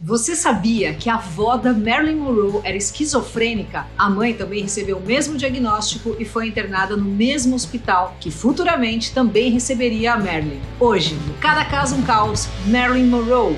Você sabia que a avó da Marilyn Monroe era esquizofrênica? A mãe também recebeu o mesmo diagnóstico e foi internada no mesmo hospital que futuramente também receberia a Marilyn. Hoje, no Cada Caso um Caos, Marilyn Monroe.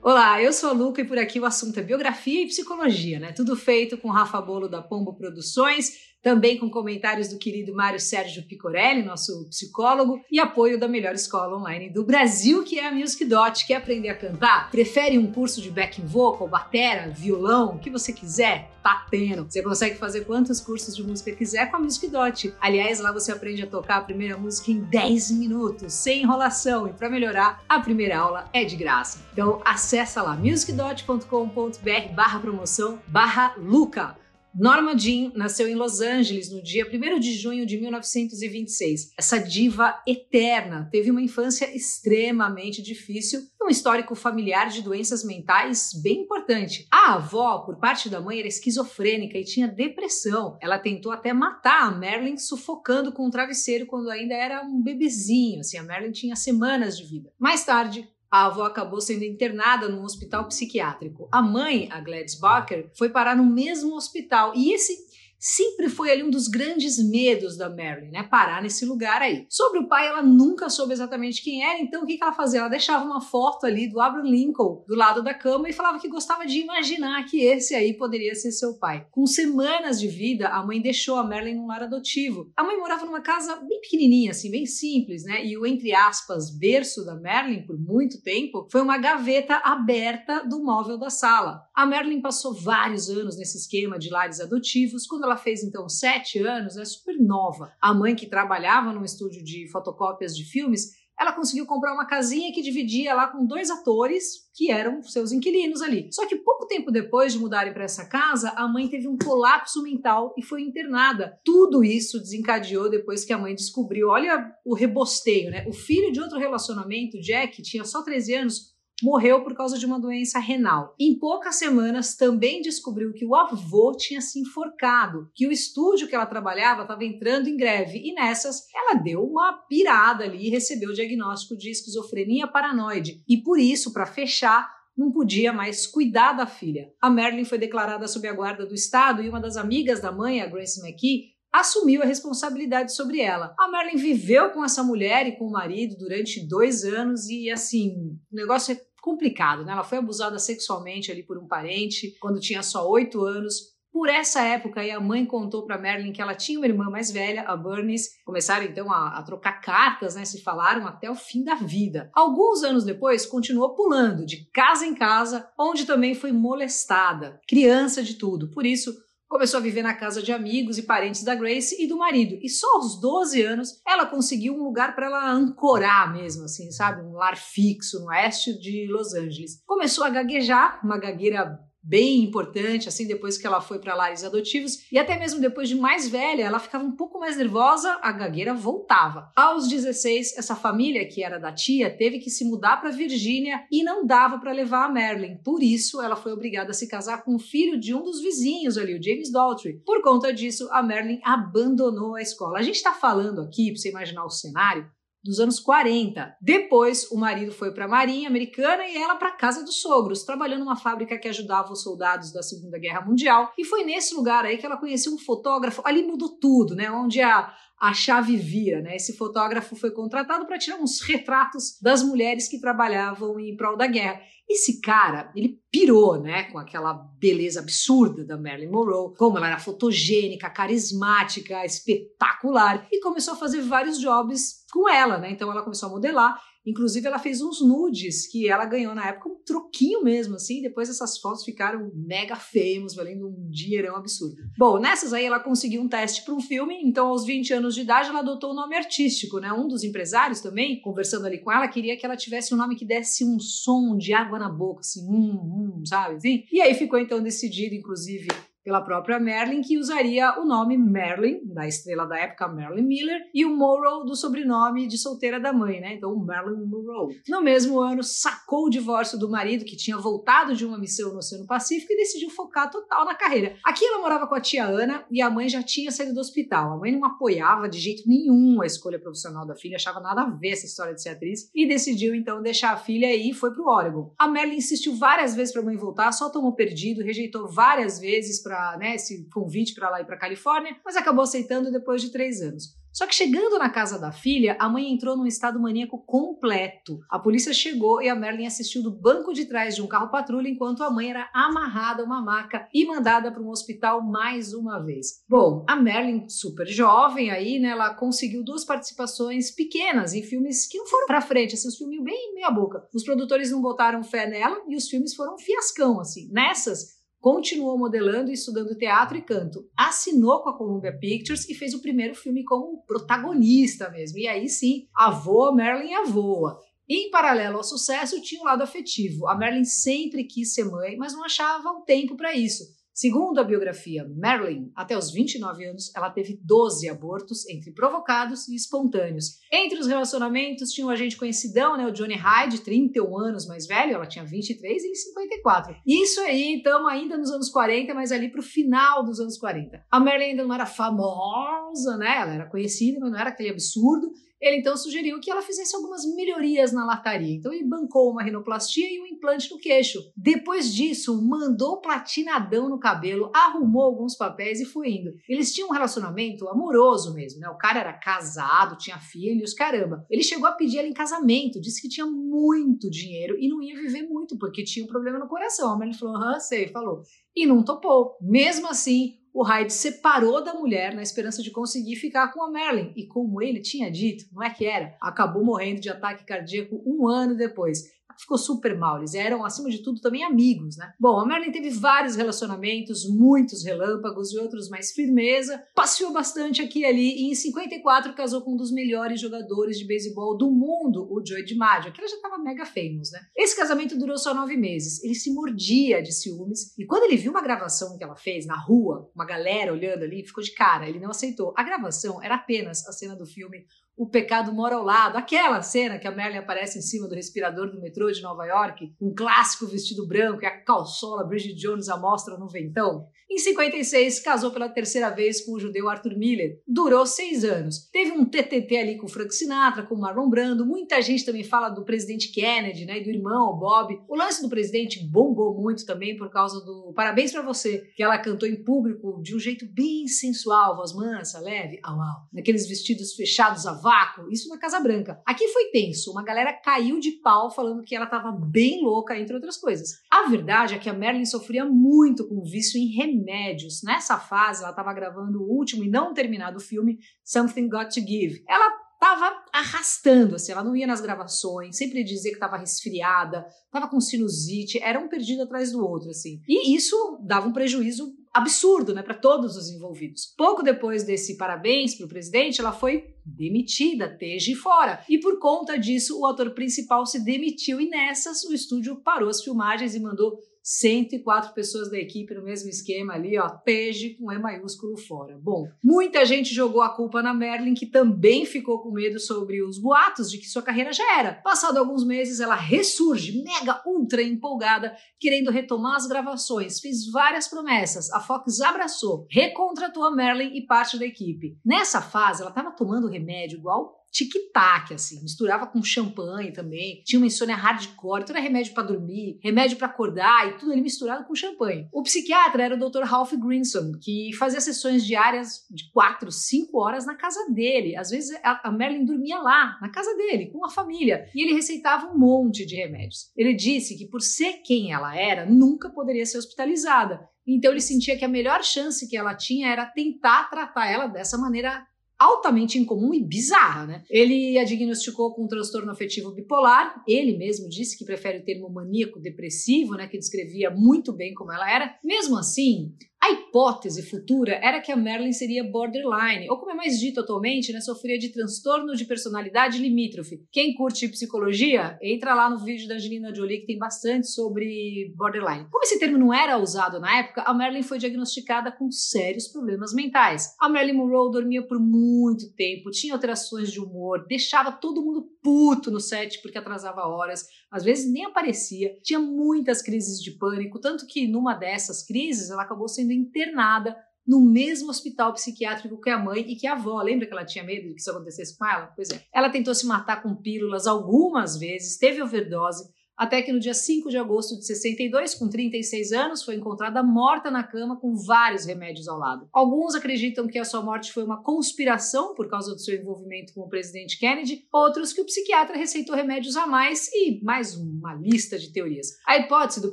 Olá, eu sou a Luca e por aqui o assunto é biografia e psicologia, né? Tudo feito com Rafa Bolo da Pombo Produções também com comentários do querido Mário Sérgio Picorelli, nosso psicólogo, e apoio da melhor escola online do Brasil, que é a Music Dot. Quer aprender a cantar? Prefere um curso de backing vocal, batera, violão, o que você quiser? Tá tendo. Você consegue fazer quantos cursos de música quiser com a Music Dot. Aliás, lá você aprende a tocar a primeira música em 10 minutos, sem enrolação. E para melhorar, a primeira aula é de graça. Então acessa lá musicdot.com.br barra promoção barra Luca. Norma Jean nasceu em Los Angeles no dia 1 de junho de 1926. Essa diva eterna teve uma infância extremamente difícil e um histórico familiar de doenças mentais bem importante. A avó, por parte da mãe, era esquizofrênica e tinha depressão. Ela tentou até matar a Marilyn sufocando com um travesseiro quando ainda era um bebezinho. Assim, a Marilyn tinha semanas de vida. Mais tarde, a avó acabou sendo internada num hospital psiquiátrico. A mãe, a Gladys Barker, foi parar no mesmo hospital. E esse sempre foi ali um dos grandes medos da Marilyn, né? Parar nesse lugar aí. Sobre o pai, ela nunca soube exatamente quem era, então o que, que ela fazia? Ela deixava uma foto ali do Abraham Lincoln do lado da cama e falava que gostava de imaginar que esse aí poderia ser seu pai. Com semanas de vida, a mãe deixou a Marilyn num lar adotivo. A mãe morava numa casa bem pequenininha, assim, bem simples, né? E o, entre aspas, berço da Marilyn, por muito tempo, foi uma gaveta aberta do móvel da sala. A Marilyn passou vários anos nesse esquema de lares adotivos. Quando ela ela fez então sete anos, é super nova. A mãe que trabalhava num estúdio de fotocópias de filmes, ela conseguiu comprar uma casinha que dividia lá com dois atores que eram seus inquilinos ali. Só que pouco tempo depois de mudarem para essa casa, a mãe teve um colapso mental e foi internada. Tudo isso desencadeou depois que a mãe descobriu, olha o rebosteio, né? O filho de outro relacionamento, Jack, tinha só 13 anos, morreu por causa de uma doença renal. Em poucas semanas, também descobriu que o avô tinha se enforcado, que o estúdio que ela trabalhava estava entrando em greve e nessas ela deu uma pirada ali e recebeu o diagnóstico de esquizofrenia paranoide. E por isso, para fechar, não podia mais cuidar da filha. A Marilyn foi declarada sob a guarda do Estado e uma das amigas da mãe, a Grace McKee, assumiu a responsabilidade sobre ela. A Marilyn viveu com essa mulher e com o marido durante dois anos e, assim, o negócio é complicado, né? Ela foi abusada sexualmente ali por um parente quando tinha só oito anos. Por essa época, aí, a mãe contou para Marilyn que ela tinha uma irmã mais velha, a Bernice. Começaram então a, a, trocar cartas, né? Se falaram até o fim da vida. Alguns anos depois, continuou pulando de casa em casa, onde também foi molestada, criança de tudo. Por isso, Começou a viver na casa de amigos e parentes da Grace e do marido. E só aos 12 anos ela conseguiu um lugar para ela ancorar mesmo, assim, sabe? Um lar fixo no oeste de Los Angeles. Começou a gaguejar, uma gagueira bem importante, assim, depois que ela foi para lares adotivos, e até mesmo depois de mais velha, ela ficava um pouco mais nervosa, a gagueira voltava. Aos 16, essa família, que era da tia, teve que se mudar para Virgínia e não dava para levar a Marilyn. Por isso, ela foi obrigada a se casar com o filho de um dos vizinhos ali, o James Daltrey. Por conta disso, a Marilyn abandonou a escola. A gente está falando aqui, para você imaginar o cenário, dos anos 40. Depois, o marido foi para a Marinha Americana e ela para a casa dos sogros, trabalhando numa fábrica que ajudava os soldados da Segunda Guerra Mundial. E foi nesse lugar aí que ela conheceu um fotógrafo. Ali mudou tudo, né? Onde a, a chave vira, né? Esse fotógrafo foi contratado para tirar uns retratos das mulheres que trabalhavam em prol da guerra. Esse cara, ele pirou, né, com aquela beleza absurda da Marilyn Monroe, como ela era fotogênica, carismática, espetacular, e começou a fazer vários jobs com ela, né? Então ela começou a modelar Inclusive, ela fez uns nudes que ela ganhou na época, um troquinho mesmo, assim. Depois essas fotos ficaram mega famous, valendo um dinheirão absurdo. Bom, nessas aí ela conseguiu um teste para um filme, então aos 20 anos de idade ela adotou o um nome artístico, né? Um dos empresários também, conversando ali com ela, queria que ela tivesse um nome que desse um som de água na boca, assim, hum, hum, sabe? Assim? E aí ficou então decidido, inclusive, pela própria Merlin, que usaria o nome Merlin, da estrela da época Marilyn Miller, e o Monroe do sobrenome de solteira da mãe, né? Então, Marilyn Monroe. No mesmo ano, sacou o divórcio do marido, que tinha voltado de uma missão no Oceano Pacífico, e decidiu focar total na carreira. Aqui ela morava com a tia Ana e a mãe já tinha saído do hospital. A mãe não apoiava de jeito nenhum a escolha profissional da filha, achava nada a ver essa história de ser atriz, e decidiu então deixar a filha e foi pro Oregon. A Merlin insistiu várias vezes para a mãe voltar, só tomou perdido, rejeitou várias vezes para para né, esse convite para lá ir para Califórnia, mas acabou aceitando depois de três anos. Só que chegando na casa da filha, a mãe entrou num estado maníaco completo. A polícia chegou e a Merlin assistiu do banco de trás de um carro patrulha enquanto a mãe era amarrada a uma maca e mandada para um hospital mais uma vez. Bom, a Merlin, super jovem aí, né, ela conseguiu duas participações pequenas em filmes que não foram para frente, assim, os filmes bem meia boca. Os produtores não botaram fé nela e os filmes foram um fiascão, assim. Nessas, continuou modelando e estudando teatro e canto. Assinou com a Columbia Pictures e fez o primeiro filme como protagonista mesmo. E aí sim, a voa Marilyn a voa. Em paralelo ao sucesso, tinha o um lado afetivo. A Marilyn sempre quis ser mãe, mas não achava o tempo para isso. Segundo a biografia Marilyn, até os 29 anos, ela teve 12 abortos, entre provocados e espontâneos. Entre os relacionamentos, tinha um agente conhecidão, né, o Johnny Hyde, 31 anos mais velho, ela tinha 23 e ele 54. Isso aí, estamos ainda nos anos 40, mas ali para o final dos anos 40. A Marilyn ainda não era famosa, né, ela era conhecida, mas não era aquele absurdo. Ele então sugeriu que ela fizesse algumas melhorias na lataria. Então ele bancou uma rinoplastia e um implante no queixo. Depois disso, mandou platinadão no cabelo, arrumou alguns papéis e foi indo. Eles tinham um relacionamento amoroso mesmo, né? O cara era casado, tinha filhos, caramba. Ele chegou a pedir ela em casamento, disse que tinha muito dinheiro e não ia viver muito porque tinha um problema no coração. Mas ele falou: aham, sei, falou. E não topou. Mesmo assim, o Hyde separou da mulher na esperança de conseguir ficar com a Marilyn. E como ele tinha dito, não é que era, acabou morrendo de ataque cardíaco um ano depois ficou super mal. Eles eram, acima de tudo, também amigos, né? Bom, a Marilyn teve vários relacionamentos, muitos relâmpagos e outros mais firmeza, passeou bastante aqui e ali e em 54 casou com um dos melhores jogadores de beisebol do mundo, o Joey DiMaggio, que ela já estava mega famous, né? Esse casamento durou só nove meses. Ele se mordia de ciúmes e quando ele viu uma gravação que ela fez na rua, uma galera olhando ali, ficou de cara, ele não aceitou. A gravação era apenas a cena do filme o pecado mora ao lado. Aquela cena que a Merlin aparece em cima do respirador do metrô de Nova York, um clássico vestido branco e a calçola Bridget Jones à mostra no ventão. Em 56, casou pela terceira vez com o judeu Arthur Miller. Durou seis anos. Teve um TTT ali com Frank Sinatra, com Marlon Brando. Muita gente também fala do presidente Kennedy, né, e do irmão, Bob. O lance do presidente bombou muito também por causa do Parabéns para você, que ela cantou em público de um jeito bem sensual, voz mansa, leve, au au, naqueles vestidos fechados a vácuo, isso na Casa Branca. Aqui foi tenso, uma galera caiu de pau falando que ela estava bem louca, entre outras coisas. A verdade é que a Marilyn sofria muito com o vício em remédios remédios. Nessa fase, ela estava gravando o último e não terminado filme, Something Got to Give. Ela estava arrastando, assim, ela não ia nas gravações, sempre dizia que estava resfriada, estava com sinusite, era um perdido atrás do outro, assim. E isso dava um prejuízo absurdo, né, para todos os envolvidos. Pouco depois desse parabéns para o presidente, ela foi demitida, esteja fora. E por conta disso, o ator principal se demitiu e nessas o estúdio parou as filmagens e mandou 104 pessoas da equipe no mesmo esquema ali, ó, PEG com E maiúsculo fora. Bom, muita gente jogou a culpa na Merlin, que também ficou com medo sobre os boatos de que sua carreira já era. Passado alguns meses, ela ressurge, mega ultra empolgada, querendo retomar as gravações, fez várias promessas, a Fox abraçou, recontratou a Merlin e parte da equipe. Nessa fase, ela estava tomando remédio igual tic-tac, assim. Misturava com champanhe também. Tinha uma insônia hardcore. Tudo era remédio para dormir, remédio para acordar e tudo ali misturado com champanhe. O psiquiatra era o Dr. Ralph Grinson, que fazia sessões diárias de 4, 5 horas na casa dele. Às vezes a Marilyn dormia lá, na casa dele, com a família. E ele receitava um monte de remédios. Ele disse que por ser quem ela era, nunca poderia ser hospitalizada. Então ele sentia que a melhor chance que ela tinha era tentar tratar ela dessa maneira altamente incomum e bizarra, né? Ele a diagnosticou com um transtorno afetivo bipolar. Ele mesmo disse que prefere o termo maníaco depressivo, né, que descrevia muito bem como ela era. Mesmo assim, A hipótese futura era que a Marilyn seria borderline, ou como é mais dito atualmente, né, sofria de transtorno de personalidade limítrofe. Quem curte psicologia, entra lá no vídeo da Angelina Jolie que tem bastante sobre borderline. Como esse termo não era usado na época, a Marilyn foi diagnosticada com sérios problemas mentais. A Marilyn Monroe dormia por muito tempo, tinha alterações de humor, deixava todo mundo puto no set porque atrasava horas, às vezes nem aparecia, tinha muitas crises de pânico, tanto que numa dessas crises ela acabou sendo internada no mesmo hospital psiquiátrico que a mãe e que a avó. Lembra que ela tinha medo de que isso acontecesse com ela? Pois é. Ela tentou se matar com pílulas algumas vezes, teve overdose, até que no dia 5 de agosto de 62, com 36 anos, foi encontrada morta na cama com vários remédios ao lado. Alguns acreditam que a sua morte foi uma conspiração por causa do seu envolvimento com o presidente Kennedy, outros que o psiquiatra receitou remédios a mais e mais uma lista de teorias. A hipótese do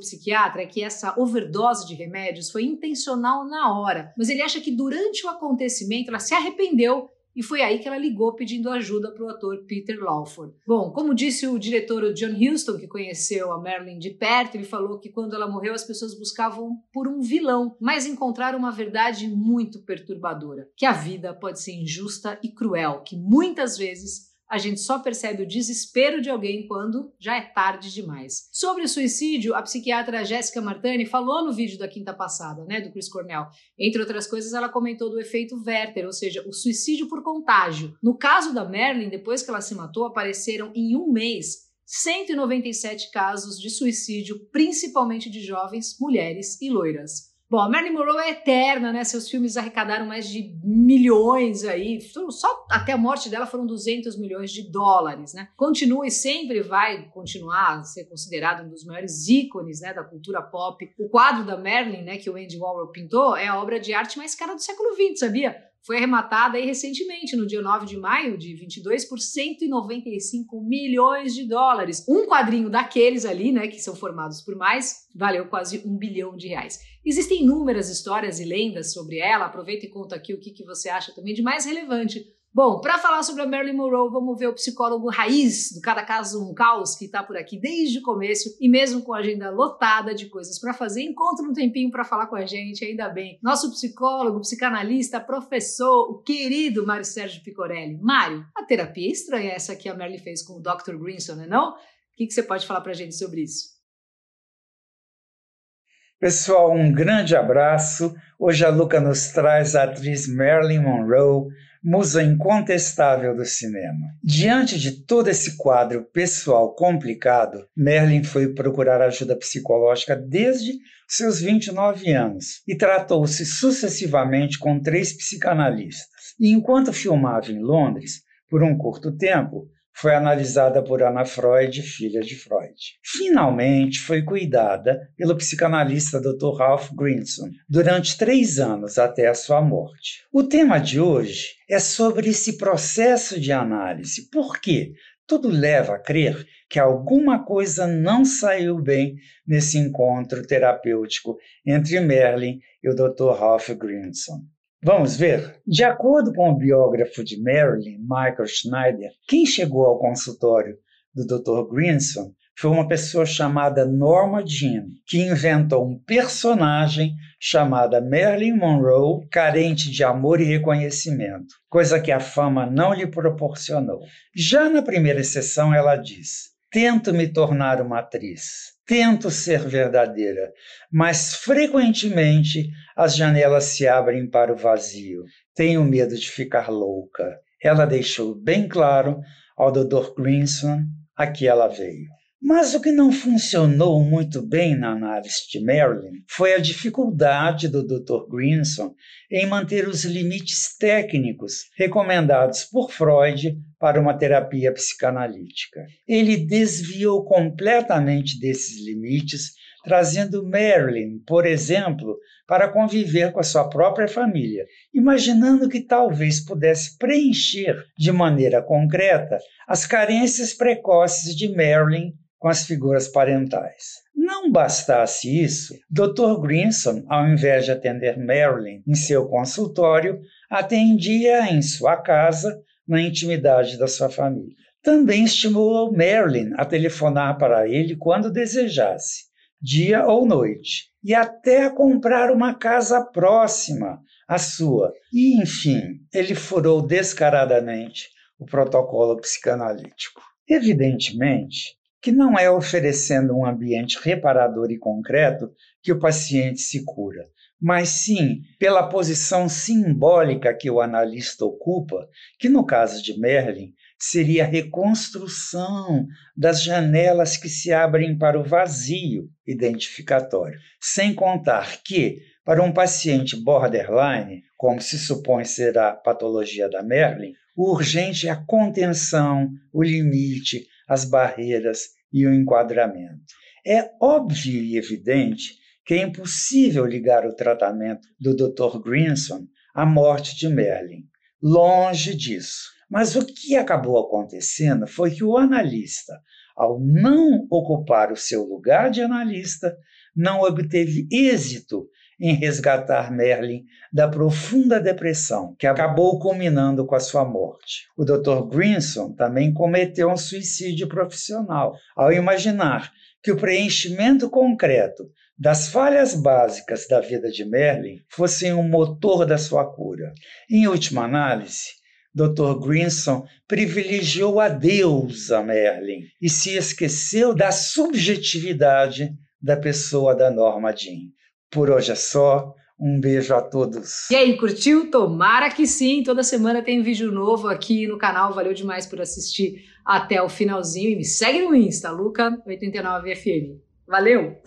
psiquiatra é que essa overdose de remédios foi intencional na hora, mas ele acha que durante o acontecimento ela se arrependeu e foi aí que ela ligou pedindo ajuda para o ator Peter Lawford. Bom, como disse o diretor John Huston, que conheceu a Marilyn de perto, ele falou que quando ela morreu as pessoas buscavam por um vilão, mas encontraram uma verdade muito perturbadora: que a vida pode ser injusta e cruel, que muitas vezes a gente só percebe o desespero de alguém quando já é tarde demais. Sobre o suicídio, a psiquiatra Jéssica Martani falou no vídeo da quinta passada, né, do Chris Cornell. Entre outras coisas, ela comentou do efeito Werther, ou seja, o suicídio por contágio. No caso da Merlin, depois que ela se matou, apareceram em um mês 197 casos de suicídio, principalmente de jovens, mulheres e loiras. Bom, a Marilyn Monroe é eterna, né? Seus filmes arrecadaram mais de milhões aí. Só até a morte dela foram 200 milhões de dólares, né? Continua e sempre vai continuar a ser considerado um dos maiores ícones, né, da cultura pop. O quadro da Marilyn, né, que o Andy Warhol pintou, é a obra de arte mais cara do século XX, sabia? Foi arrematada aí recentemente, no dia 9 de maio de 22, por 195 milhões de dólares. Um quadrinho daqueles ali, né, que são formados por mais, valeu quase um bilhão de reais. Existem inúmeras histórias e lendas sobre ela, aproveita e conta aqui o que, que você acha também de mais relevante Bom, para falar sobre a Marilyn Monroe, vamos ver o psicólogo raiz do Cada Caso Um Caos, que está por aqui desde o começo e mesmo com a agenda lotada de coisas para fazer, encontra um tempinho para falar com a gente, ainda bem. Nosso psicólogo, psicanalista, professor, o querido Mário Sérgio Picorelli. Mário, a terapia é estranha essa que a Marilyn fez com o Dr. Grinson, não é não? O que, que você pode falar para a gente sobre isso? Pessoal, um grande abraço. Hoje a Luca nos traz a atriz Marilyn Monroe, musa incontestável do cinema. Diante de todo esse quadro pessoal complicado, Merlin foi procurar ajuda psicológica desde seus 29 anos e tratou-se sucessivamente com três psicanalistas. E enquanto filmava em Londres, por um curto tempo, foi analisada por Ana Freud, filha de Freud. Finalmente, foi cuidada pelo psicanalista Dr. Ralph Grinson durante três anos até a sua morte. O tema de hoje é sobre esse processo de análise. Por quê? Tudo leva a crer que alguma coisa não saiu bem nesse encontro terapêutico entre Merlin e o Dr. Ralph Grinson. Vamos ver? De acordo com o biógrafo de Marilyn, Michael Schneider, quem chegou ao consultório do Dr. Grinson foi uma pessoa chamada Norma Jean, que inventou um personagem chamada Marilyn Monroe, carente de amor e reconhecimento, coisa que a fama não lhe proporcionou. Já na primeira sessão, ela diz: Tento me tornar uma atriz, tento ser verdadeira, mas frequentemente as janelas se abrem para o vazio. Tenho medo de ficar louca. Ela deixou bem claro ao Dr. Grinson a que ela veio. Mas o que não funcionou muito bem na análise de Marilyn foi a dificuldade do Dr. Grinson em manter os limites técnicos recomendados por Freud para uma terapia psicanalítica. Ele desviou completamente desses limites, trazendo Marilyn, por exemplo, para conviver com a sua própria família, imaginando que talvez pudesse preencher de maneira concreta as carências precoces de Marilyn com as figuras parentais. Não bastasse isso, Dr. Grinson, ao invés de atender Marilyn em seu consultório, atendia em sua casa, na intimidade da sua família. Também estimulou Marilyn a telefonar para ele quando desejasse, dia ou noite, e até a comprar uma casa próxima à sua. E, enfim, ele furou descaradamente o protocolo psicanalítico. Evidentemente que não é oferecendo um ambiente reparador e concreto que o paciente se cura, mas sim pela posição simbólica que o analista ocupa, que no caso de Merlin seria a reconstrução das janelas que se abrem para o vazio identificatório. Sem contar que, para um paciente borderline, como se supõe ser a patologia da Merlin, o urgente é a contenção, o limite, as barreiras e o enquadramento. É óbvio e evidente que é impossível ligar o tratamento do Dr. Grinson à morte de Merlin. Longe disso. Mas o que acabou acontecendo foi que o analista, ao não ocupar o seu lugar de analista, não obteve êxito em resgatar Merlin da profunda depressão que acabou culminando com a sua morte. O Dr. Grinson também cometeu um suicídio profissional ao imaginar que o preenchimento concreto das falhas básicas da vida de Merlin fossem o motor da sua cura. Em última análise, Dr. Grinson privilegiou a deusa Merlin e se esqueceu da subjetividade da pessoa da Norma Jean. Por hoje é só. Um beijo a todos. E aí, curtiu? Tomara que sim. Toda semana tem vídeo novo aqui no canal. Valeu demais por assistir até o finalzinho. E me segue no Insta, Luca89FM. Valeu!